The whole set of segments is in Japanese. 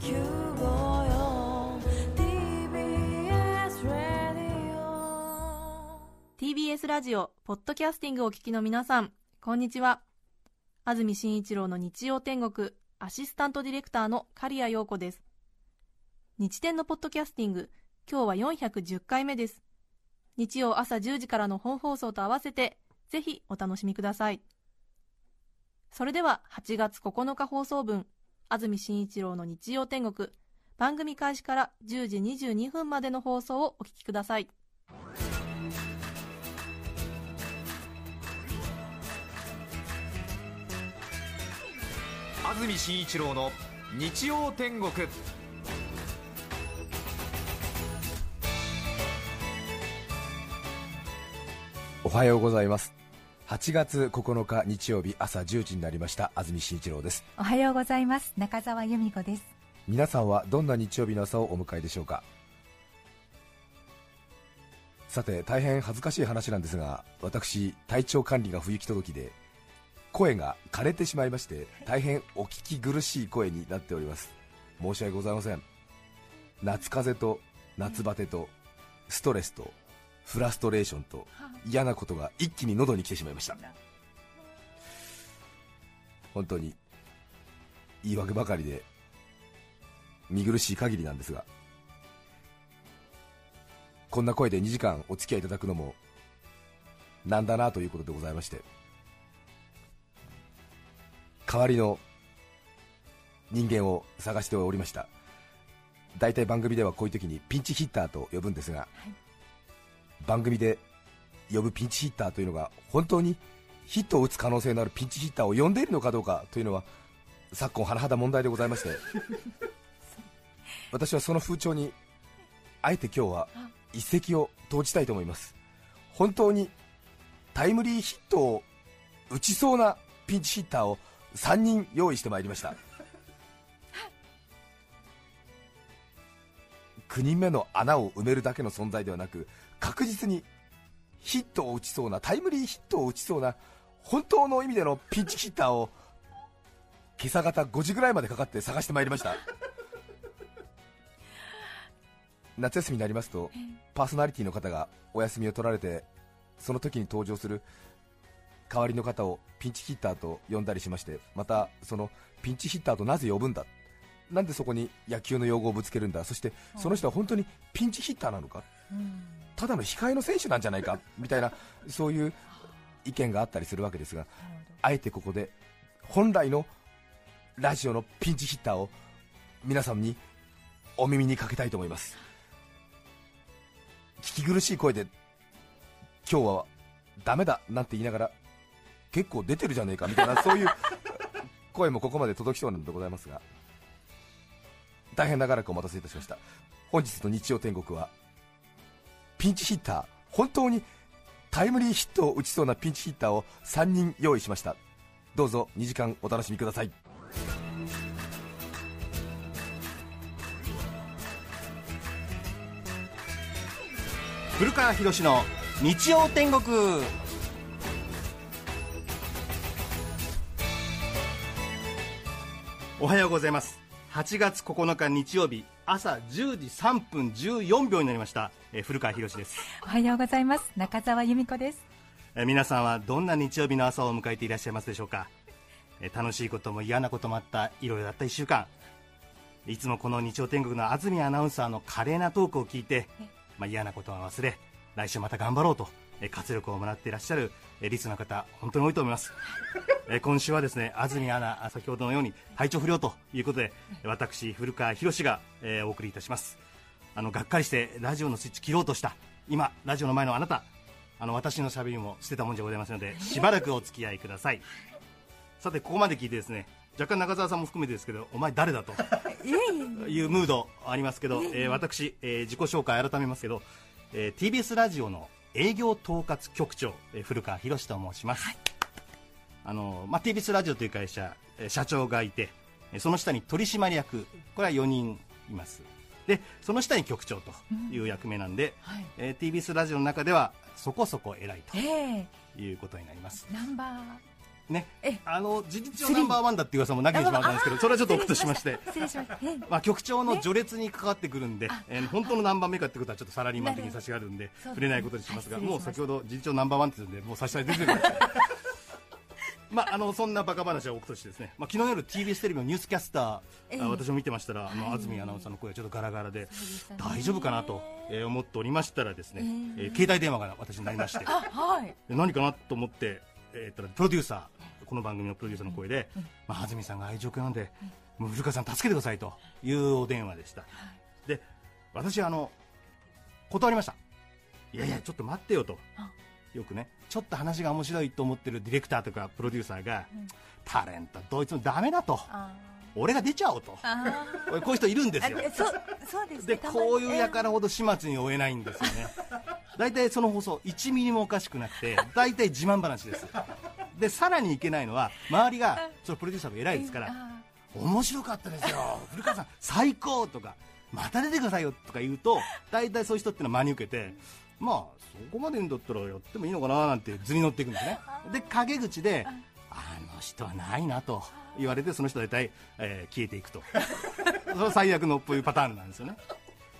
TBS ラディオ TBS ラジオポッドキャスティングをお聞きの皆さんこんにちは。安住紳一郎の日曜天国アシスタントディレクターの刈谷陽子です。日天のポッドキャスティング今日は410回目です。日曜朝10時からの本放送と合わせてぜひお楽しみください。それでは8月9日放送分安住紳一郎の日曜天国。番組開始から10時22分までの放送をお聞きください。安住紳一郎の日曜天国。おはようございます8月9日日曜日朝10時になりました。安住紳一郎です。おはようございます。中澤由美子です。皆さんはどんな日曜日の朝をお迎えでしょうか？さて大変恥ずかしい話なんですが私体調管理が不行き届きで声が枯れてしまいまして大変お聞き苦しい声になっております。申し訳ございません。夏風邪と夏バテとストレスとフラストレーションと嫌なことが一気に喉に来てしまいました。本当に言い訳ばかりで見苦しい限りなんですがこんな声で2時間お付き合いいただくのもなんだなということでございまして代わりの人間を探しておりました。大体番組ではこういう時にピンチヒッターと呼ぶんですが、番組で呼ぶピンチヒッターというのが本当にヒットを打つ可能性のあるピンチヒッターを呼んでいるのかどうかというのは昨今甚だ問題でございまして。私はその風潮にあえて今日は一石を投じたいと思います。本当にタイムリーヒットを打ちそうなピンチヒッターを3人用意してまいりました。9人目の穴を埋めるだけの存在ではなく確実にヒットを打ちそうなタイムリーヒットを打ちそうな本当の意味でのピンチヒッターを今朝方5時ぐらいまでかかって探してまいりました。夏休みになりますとパーソナリティの方がお休みを取られてその時に登場する代わりの方をピンチヒッターと呼んだりしましてまたそのピンチヒッターとなぜ呼ぶんだなんでそこに野球の用語をぶつけるんだそしてその人は本当にピンチヒッターなのかただの控えの選手なんじゃないか みたいなそういう意見があったりするわけですがあえてここで本来のラジオのピンチヒッターを皆さんにお耳にかけたいと思います。聞き苦しい声で今日はダメだなんて言いながら結構出てるじゃねえかみたいなそういう 声もここまで届きそうなんでございますが大変長らくお待たせいたしました。本日の日曜天国はピンチヒッター。本当にタイムリーヒットを打ちそうなピンチヒッターを3人用意しました。どうぞ2時間お楽しみください。古川博の日曜天国。おはようございます。8月9日日曜日。朝10時3分14秒になりました、えー古川博です、おはようございます。中澤由美子です。えー皆さんはどんな日曜日の朝を迎えていらっしゃいますでしょうか、えー楽しいことも嫌なこともあったいろいろあった1週間。いつもこの日曜天国の安住アナウンサーの華麗なトークを聞いて、まあ、嫌なことは忘れ来週また頑張ろうと、えー活力をもらっていらっしゃる、えーリスナーの方本当に多いと思います、えー今週はですね安住アナあ先ほどのように体調不良ということで私古川博が、えーお送りいたします。あのがっかりしてラジオのスイッチ切ろうとした今ラジオの前のあなたあの私のしゃべりも捨てたもんじゃございませんのでしばらくお付き合いください。さてここまで聞いてですね若干中澤さんも含めてですけどお前誰だというムードありますけど、えー私、えー自己紹介改めますけど、えー TBS ラジオの営業統括局長、えー古川博と申します、あのまあ、TBS ラジオという会社、えー社長がいてえーその下に取締役これは4人います。でその下に局長という役目なんで、はい。えー TBS ラジオの中ではそこそこ偉いええ。ということになります。ナンバーね。えあの事実上ナンバーワンだっていう噂もなきにしもあったんですけどそれはちょっと置くとしまして。まあ、局長の序列に関わってくるんで、えー本当の何番目かってことはちょっとサラリーマン的に差しがあるんで触れないことにしますが、はいもう先ほど事実上ナンバーワンって言うんでもう差し支え出てるんですまあ、あのそんなバカ話は置くとしてですね、まあ、昨日夜 TBS テレビのニュースキャスター、ええあ私も見てましたら、あのはい。安住アナウンサーの声がちょっとガラガラで、大丈夫かなと、えー思っておりましたらですね、えええー携帯電話が私になりまして。あ、はい。で何かなと思って、えーとプロデューサーこの番組のプロデューサーの声で、まあ、安住さんがああいう状況なんで、もう古川さん助けてくださいというお電話でした、で私あの断りました。いやいやちょっと待ってよと。あ。よくねちょっと話が面白いと思ってるディレクターとかプロデューサーが、タレントどいつもダメだと。あ俺が出ちゃおうと。あこういう人いるんですよ。あ。そう、そうですでね。たまに。こういうやからほど始末に追えないんですよね。大体その放送1ミリもおかしくなくて大体自慢話です。でさらにいけないのは周りがそのプロデューサーが偉いですからあ。面白かったですよ。古川さん最高とかまた出てくださいよとか言うと大体そういう人ってのは真に受けてまあそこまで言うんだったらやってもいいのかななんて図に乗っていくんですね。で陰口であの人はないなと言われてその人は大体、えー消えていくと。それは最悪のこういうパターンなんですよね。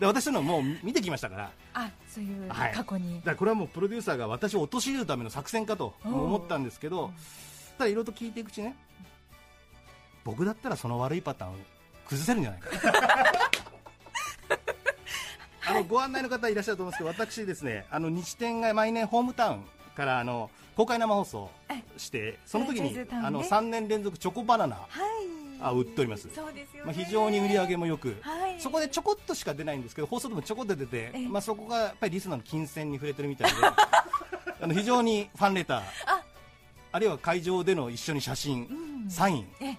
で私のはもう見てきましたから。あ、そういうはい。過去に。だ。からこれはもうプロデューサーが私を陥れるための作戦かと思ったんですけどただいろいろと聞いていくうちね僕だったらその悪いパターンを崩せるんじゃないか。あのご案内の方いらっしゃると思うんですけど私ですねあの日展が毎年ホームタウンからあの公開生放送してその時にあの3年連続チョコバナナはい。あ売っております。そうですよね。まあ、非常に売り上げもよく、はい。そこでちょこっとしか出ないんですけど放送でもちょこっと出てええ、まあ、そこがやっぱりリスナーの金銭に触れてるみたいで あの非常にファンレター。あ。あるいは会場での一緒に写真、うん。サイン、え、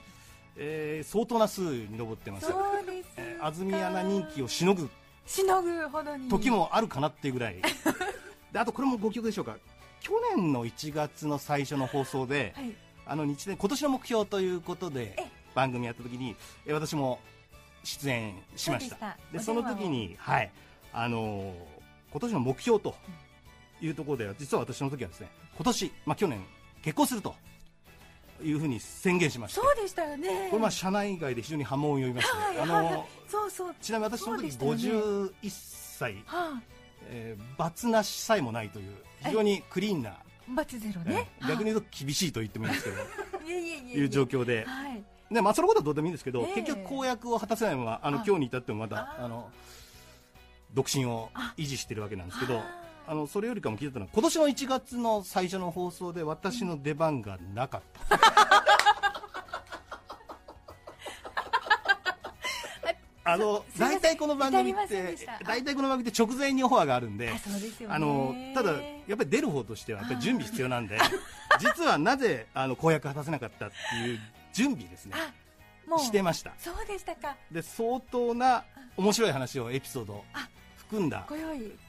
え。ー相当な数に上ってます。そうです。か。えー安住アナ人気をしのぐ。しのぐほどに。時もあるかなっていうぐらい。であとこれもご記憶でしょうか？去年の1月の最初の放送で、はい。あの日年今年の目標ということでえ番組やった時にえ私も出演しました。でその時にはい。あのー今年の目標というところで実は私の時はですね今年まあ去年結婚するというふうに宣言しましてそうでしたよね。これまあ社内外で非常に波紋を呼びまして、はいあのそうそう。ちなみに私その時そうでしたよね。51歳、はえー、バツなしさえもないという非常にクリーンな、あ、バツゼロね。えー逆に言うと厳しいと言ってもいいんですけど。はいう状況で。はい。で、まあ、そのことはどうでもいいんですけど、ええ。結局公約を果たせないままあのあ。今日に至ってもまだあ。あの独身をあ。維持してるわけなんですけどああのそれよりかも聞いてたのは今年の1月の最初の放送で私の出番がなかった、あの大体この番組って大体この番組って直前にオファーがあるんでね。あのただ、やっぱり出る方としてはやっぱり準備必要なんで、実はなぜあの公約果たせなかったっていう準備ですね、してました。そうでしたか。で相当な面白い話をエピソードあ含んだ。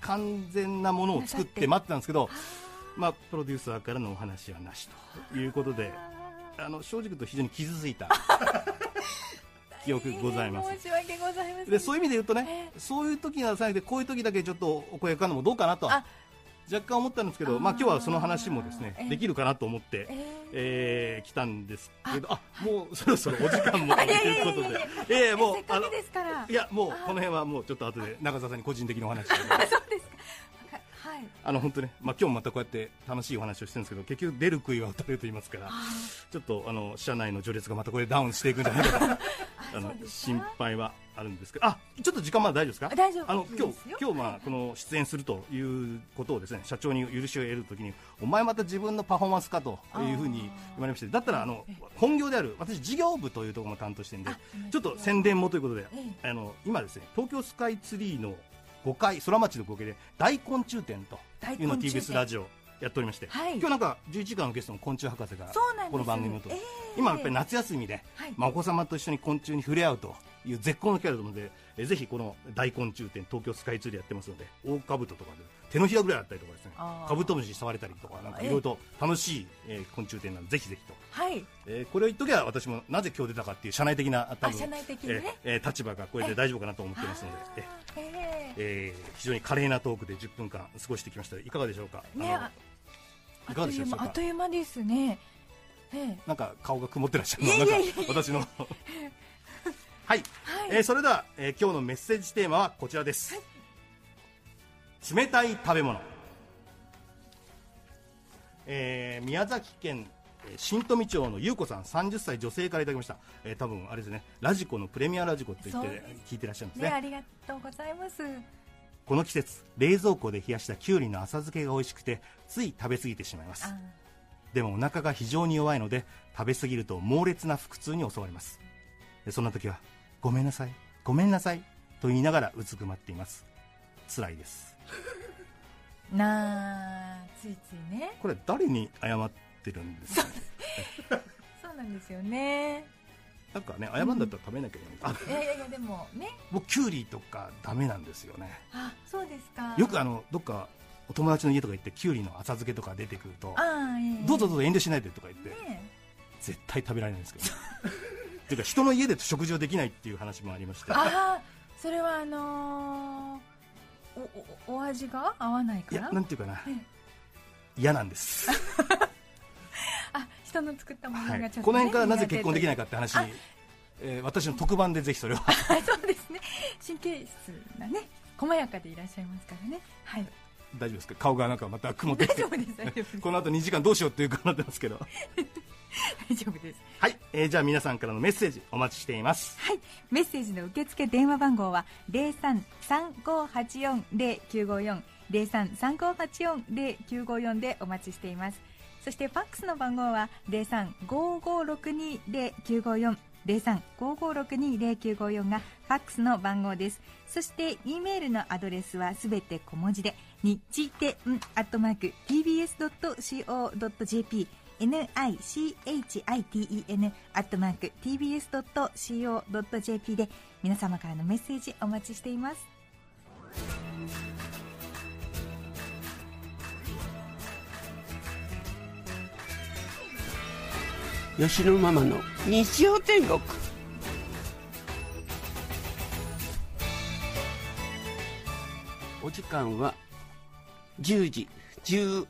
完全なものを作って待って。たんですけど、まあ、プロデューサーからのお話はなしということであの正直言うと非常に傷ついた 記憶ございますございません。でそういう意味で言うとねえそういう時が最後でこういう時だけちょっとお声かかるのもどうかなとあ。若干思ったんですけどあー。まあ、今日はその話もですねええ。できるかなと思って、えーえー来たんですけどあもうそろそろお時間も ということで。ええもうせっかくですから。いやもうこの辺はもうちょっと後で中澤さんに個人的なお話を そうですか。はい。あの本当ね、まあ今日もまたこうやって楽しいお話をしてるんですけど結局出る杭は打たれると言いますからちょっとあの社内の序列がまたこれダウンしていくんじゃないかと あの心配はあるんですけど。あちょっと時間まだ大丈夫ですか？大丈夫あの今日今日まあこの出演するということをですね社長に許しを得るときにお前また自分のパフォーマンスかというふうに言われましてだったらあの本業である私事業部というところも担当してるんであちょっと宣伝もということでえあの今ですね東京スカイツリーの5階空町の5階で大昆虫展というのを TBS ラジオやっておりまして、はい。今日なんか11時間のゲストの昆虫博士がこの番組をと、ええ。今やっぱり夏休みで、はい。まあ、お子様と一緒に昆虫に触れ合うという絶好の機会だと思うのでえぜひこの大昆虫展東京スカイツリーやってますので大カブトとかで手のひらぐらいあったりとかですねカブトムシ触れたりとかなんかいろいろと楽しい、えー昆虫展なのでぜひぜひと、はい。えーこれを言っときゃ私もなぜ今日出たかっていう社内的な多分あ社内的にね。えーえー立場がこれで大丈夫かなと思ってますので、ええ。ええ。ー非常に華麗なトークで10分間過ごしてきました。いかがでしょうか、ねいかがでしょうか？あっという間ですね。ええ。なんか顔が曇ってらっしゃるの？なんか私の。はい、えーそれでは、えー今日のメッセージテーマはこちらです、冷たい食べ物、えー宮崎県えー新富町の優子さん30歳女性からいただきました、えー多分あれですね。ラジコのプレミアラジコって言って聞いてらっしゃるんですね、ねありがとうございます。この季節冷蔵庫で冷やしたきゅうりの浅漬けが美味しくてつい食べ過ぎてしまいます。あでもお腹が非常に弱いので食べ過ぎると猛烈な腹痛に襲われます。でそんな時はごめんなさいごめんなさいと言いながらうずくまっています。辛いです。なあ、ついついね。これ誰に謝ってるんですか？そう。なんですよね。なんかね謝んだったら食べなきゃいけない、あいやいやいや、でもね。僕キュウリとかダメなんですよね。あ、そうですか。よくあのどっかお友達の家とか行ってキュウリの浅漬けとか出てくるとええどうぞどうぞ遠慮しないでとか言ってね絶対食べられないんですけど。っていうか人の家で食事をできないっていう話もありまして。ああ、それはあのー、おおお味が合わないいやからなんていうかな。ええ。嫌なんです、あ人の作ったものはい、がちょっと、ねこの辺からなぜ結婚できないいかって話。に、えー私の特番でぜひそれはそうですね。神経質なね細やかでいらっしゃいますからね。はい大丈夫ですか？顔がなんかまた曇ってきて。この後2時間どうしようっていう顔になってますけど。大丈夫です。はい、えーじゃあ皆さんからのメッセージお待ちしています。はい。メッセージの受付電話番号は0335840954 0335840954でお待ちしています。そしてファックスの番号は0355620954 0355620954がファックスの番号です。そして E メールのアドレスはすべて小文字で日天アットマーク tbs.co.jp nichiten アットマーク tbs.co.jp で皆様からのメッセージお待ちしています。吉野ママの日曜天国。お時間は10時12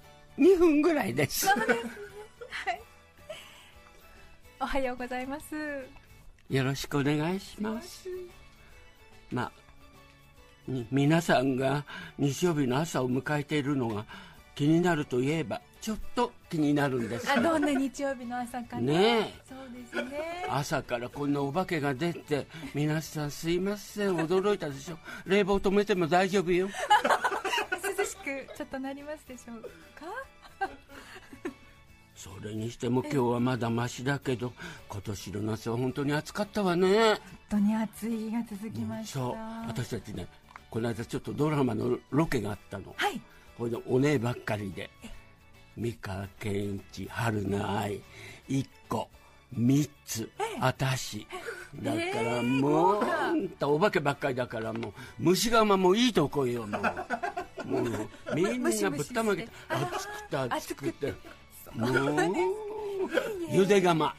分ぐらいです。おはようございます。よろしくお願いします。まあに皆さんが日曜日の朝を迎えているのが気になるといえばちょっと気になるんです。あどんな日曜日の朝かねそうですね。朝からこんなお化けが出て皆さんすいません。驚いたでしょ。冷房止めても大丈夫よ。涼しくちょっとなりますでしょうか？それにしても今日はまだマシだけど今年の夏は本当に暑かったわね。本当に暑い日が続きました、そう。私たちねこの間ちょっとドラマのロケがあったの。はいこれでお姉ばっかりで。美川憲一春菜愛一個三つ私だからもうあんたお化けばっかりだからもう虫釜もいいとこよもう。もうみんなぶったまげて暑くて暑くて。もうゆで釜。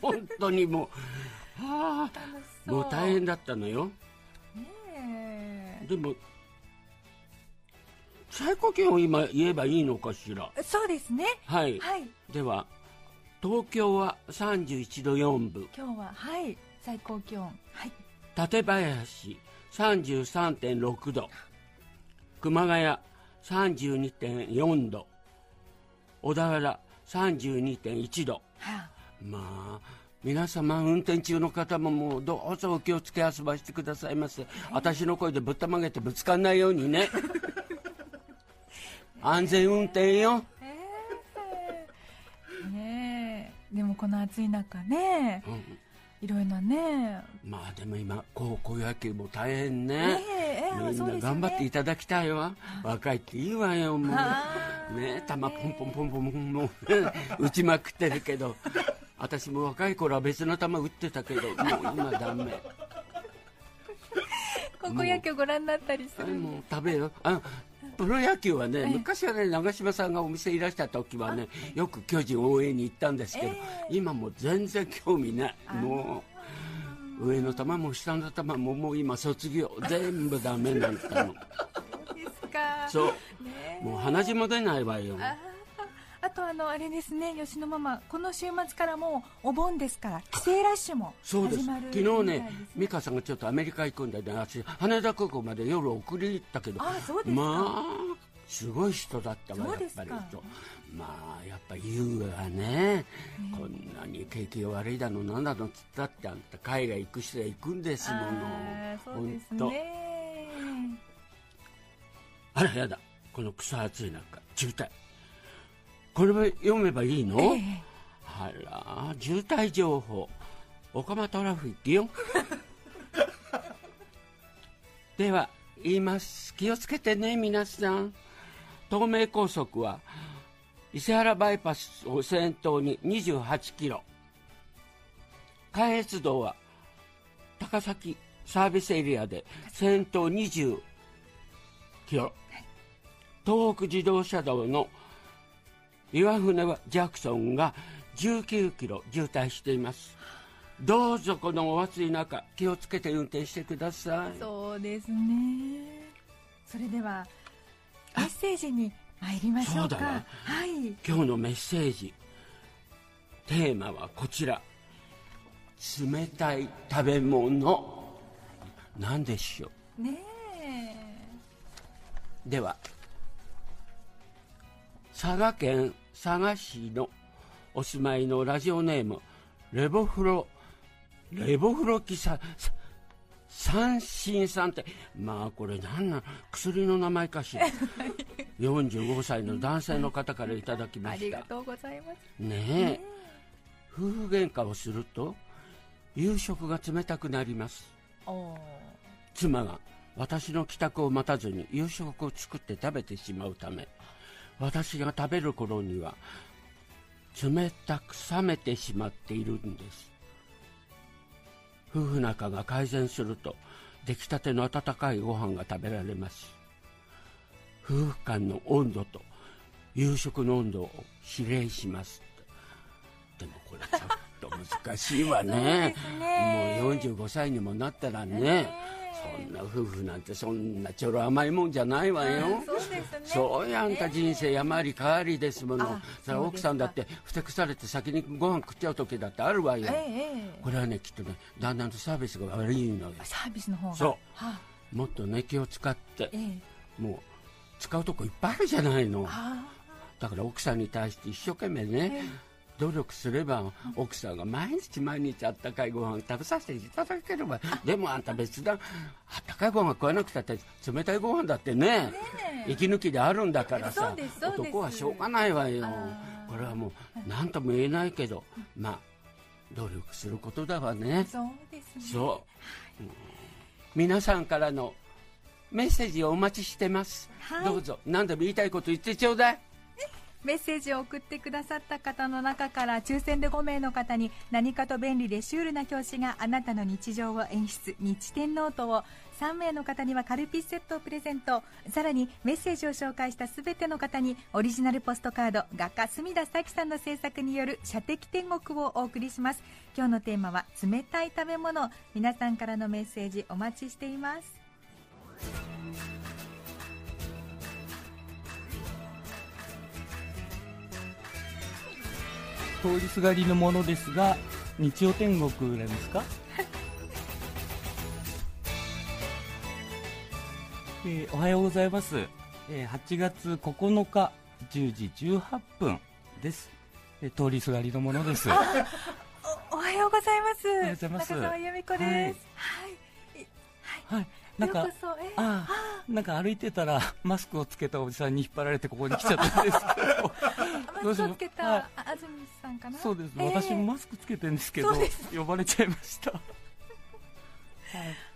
本当にもう。はあもう大変だったのよ。ねでも最高気温を今言えばいいのかしら？えそうですね。はい、はい。では東京は31度4分。今日ははい。最高気温。はい。館林33.6度。熊谷32.4度。小田原32.1度。はあ。まあ皆様運転中の方ももうどうぞお気をつけ遊ばしてくださいませ。私の声でぶったまげてぶつかんないようにね安全運転よ。ねえ。でもこの暑い中ね。いろいろなね。まあでも今高校野球も大変ね。ねえええみんな頑張っていただきたいわ。若いっていいわよもあうね球ポンポンポンポンポンもう打ちまくってるけど。私も若い頃は別の球打ってたけどもう今ダメ。高校野球ご覧になったりする。もう食べよあプロ野球はね、昔はね長嶋さんがお店いらした時はねよく巨人応援に行ったんですけど、今もう全然興味ない。もう上の球も下の球ももう今卒業。全部ダメになったのですか。そう。ねもう鼻血も出ないわよととあのあれですね吉野ママこの週末からもうお盆ですから帰省ラッシュもそうです。始まる昨日ね美香さんがちょっとアメリカ行くんでね。私羽田空港まで夜送り行ったけど。あそうですか。まあすごい人だったわやっぱり。とまあやっぱ優雅がね、こんなに景気が悪いだのなんだのっつったってあんた海外行く人は行くんですもの。そうですね。あらやだ。この草暑い中渋滞これ読めばいいの、ええ。あら渋滞情報。オカマトラフィックよ。では言います。気をつけてね皆さん。東名高速は伊勢原バイパスを先頭に28キロ。関越道は高崎サービスエリアで先頭20キロ。東北自動車道の岩船はジャクソンが19キロ渋滞しています。どうぞこのお暑い中気をつけて運転してください。そうですね。それではメッセージに参りましょうか。そうだねはい。今日のメッセージテーマはこちら。冷たい食べ物。何でしょう？ねえ。では佐賀県佐賀市のお住まいのラジオネームレボフロレボフロキサさ三心さんってまあこれ何なの？薬の名前かしら？45歳の男性の方からいただきまあした。りがとうございます。ねえ。夫婦喧嘩をすると夕食が冷たくなります。妻が私の帰宅を待たずに夕食を作って食べてしまうため私が食べる頃には冷たく冷めてしまっているんです。夫婦仲が改善すると出来たての温かいご飯が食べられます。夫婦間の温度と夕食の温度を指令します。でもこれちょっと難しいわね。ね。もう45歳にもなったらねそんな夫婦なんてそんなちょろ甘いもんじゃないわよ。そうですね。そうやんか人生山あり川ありですもの。あそれは奥さんだってふてくされて先にご飯食っちゃう時だってあるわよ。えええこれはねきっとねだんだんとサービスが悪いのよ。えサービスの方が。そう。はあ。もっとね気を使ってええ。もう使うとこいっぱいあるじゃないの。はだから奥さんに対して一生懸命ね努力すれば奥さんが毎日毎日あったかいご飯食べさせていただければ でもあんた別だ。あったかいご飯食わなくたって冷たいご飯だってね息抜きであるんだからさ男はしょうがないわよ。これはもう何とも言えないけどまあ努力することだわね。そうですね。う。ん皆さんからのメッセージをお待ちしてます、はい。どうぞ。何でも言いたいこと言ってちょうだいメッセージを送ってくださった方の中から抽選で5名の方に何かと便利でシュールな教師があなたの日常を演出日天ノートを3名の方にはカルピスセットをプレゼント。さらにメッセージを紹介した全ての方にオリジナルポストカード画家隅田咲さんの制作による射的天国をお送りします。今日のテーマは冷たい食べ物皆さんからのメッセージお待ちしています。通りすがりのものですが日曜天国なんですか？えーおはようございます、えー8月9日10時18分です、えー通りすがりのものです。おおはようございます。おはようございます。中澤由美子です。はい、はい。なんかようこそえああなんか歩いてたら マスクをつけたおじさんに引っ張られてここに来ちゃったんですけど。どうしマスクをつけた、はいあ安住さんかな？そうです、ええ。私もマスクつけてるんですけど呼ばれちゃいました。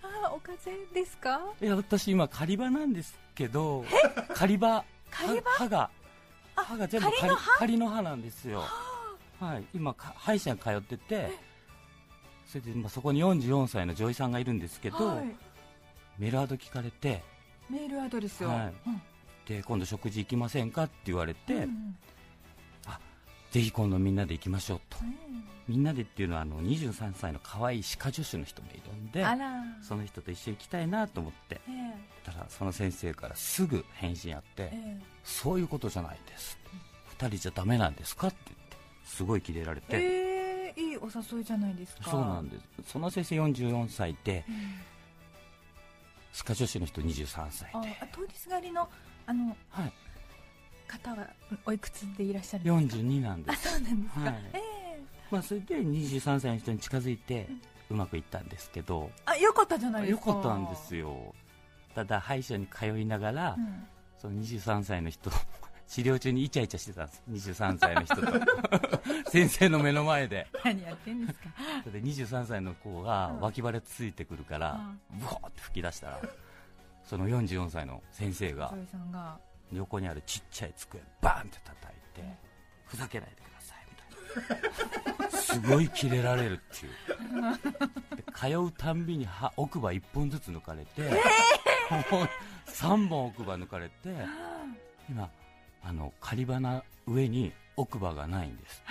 あお風邪ですか？いや私今狩り場なんですけど狩り場？歯が。歯が全部狩りの歯？なんですよ。はい。今か歯医者に通っててそれで、まあ、そこに44歳の女医さんがいるんですけど、はい、メールアド聞かれてメールアドレスを、はい。うん。で今度食事行きませんかって言われて、うんぜひ今度みんなで行きましょうと。うん。みんなでっていうのはあの23歳の可愛い歯科助手の人もいるんでその人と一緒に行きたいなと思ってええ。たらその先生からすぐ返信あって、えそういうことじゃないです。2人じゃダメなんですかって言ってすごいキレられて、えー、いいお誘いじゃないですか。そうなんです。その先生44歳でうんの人23歳あで、あ通りすがりのあのはい、方はおいくつでいらっしゃるんですか？42なんであす、そうなんですか、はい。ええ。まあ、それで23歳の人に近づいてうまくいったんですけど。あよかったじゃないですよかかったんですよ。ただ歯医者に通いながら、うん。その23歳の人治療中にイチャイチャしてたんです。23歳の人と。先生の目の前で。何やってんですか？それで23歳の子が脇腹ついてくるからブワーって吹き出したらその44歳の先生が横にあるちっちゃい机バーンって叩いてふざけないでくださいみたいな。すごいキレられるっていう。で通うたんびに歯奥歯1本ずつ抜かれて、もう3本奥歯抜かれて今あの狩り場の上に奥歯がないんです。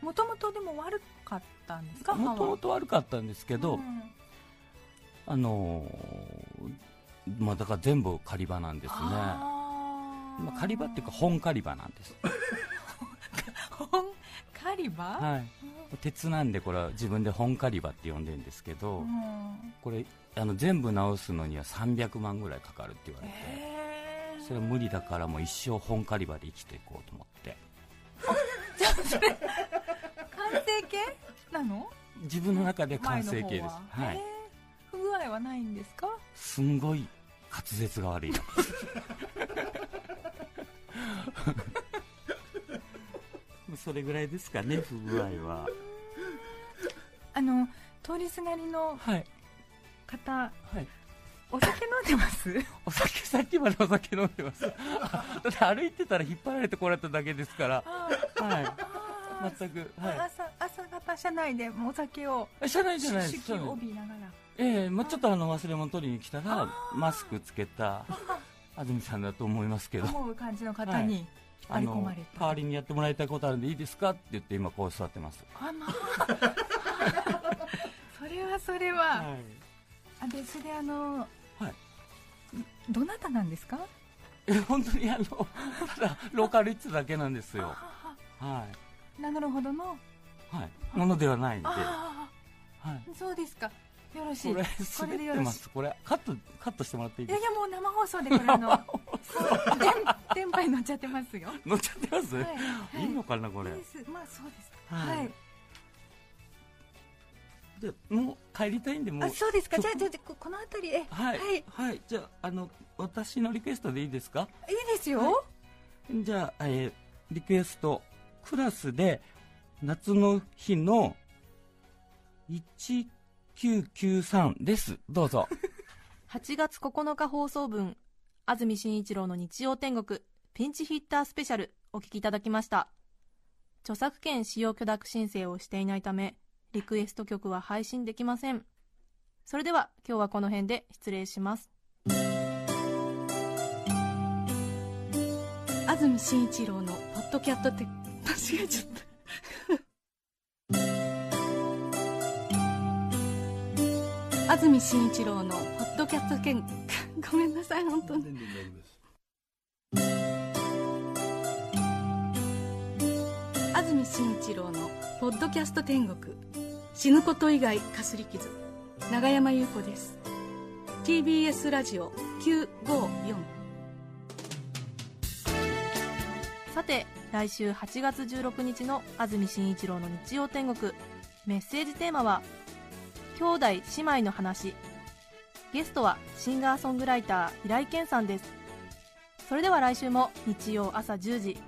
もともとでも悪かったんですか？もともと悪かったんですけど、うん。あのーまあ、だから全部狩り場なんですね。まあ、狩り場っていうか本狩り場なんです。本狩り場、はい。鉄なんでこれは自分で本狩り場って呼んでるんですけど、うん。これあの全部直すのには300万ぐらいかかるって言われて、へーそれは無理だからもう一生本狩り場で生きていこうと思って。完成形なの？自分の中で完成形です。は。はい。不具合はないんですか？すんごい滑舌が悪い。なそれぐらいですかね不具合は。あの通りすがりのはい。方はいお酒飲んでます？お酒さっきまでお酒飲んでます。あだって歩いてたら引っ張られてこられただけですから。あはい。あ全くはい。朝朝方車内でもうお酒をえ車内じゃないです。帯びながら。ええまあ、ちょっとあの忘れ物取りに来たらマスクつけた 安住さんだと思いますけど。思う感じの方に引っあ張り込のまれた、代わりにやってもらいたいことあるんでいいですかって言って今こう座ってます。あまあ。それはそれは、はい。あでそれあの、はい。どなたなんですか？え本当にあのただローカル行ってただけなんですよ。は名乗るほどの？いはい。ものではないんで、はい、そうですか。よろしい。これこれでよろします。これカットカットしてもらっていいいですか？いやいやもう生放送でこれあのそう電電波に乗っちゃってますよ。乗っちゃってます、はいはい。い、いのかなこれ。まあそうです。はいでもう帰りたいんでもうあそうですか。じゃあじゃあじゃあここの辺りえはい。はい、はい、じゃああの私のリクエストでいいですか？いいですよ、じゃあ、えーリクエストクラスで夏の日の1993です。どうぞ。8月9日放送分安住紳一郎の日曜天国ピンチヒッタースペシャルお聞きいただきました。著作権使用許諾申請をしていないためリクエスト曲は配信できません。それでは今日はこの辺で失礼します。安住紳一郎のポッドキャットって間違えちゃった。安住紳一郎のポッドキャット権ごめんなさい本当に住紳一郎のポッドキャスト天国。死ぬこと以外かすり傷。長山優子です。TBS ラジオ954さて来週8月16日の安住紳一郎の日曜天国。メッセージテーマは「兄弟姉妹の話」ゲストはシンガーソングライター平井堅さんです。それでは来週も日曜朝10時。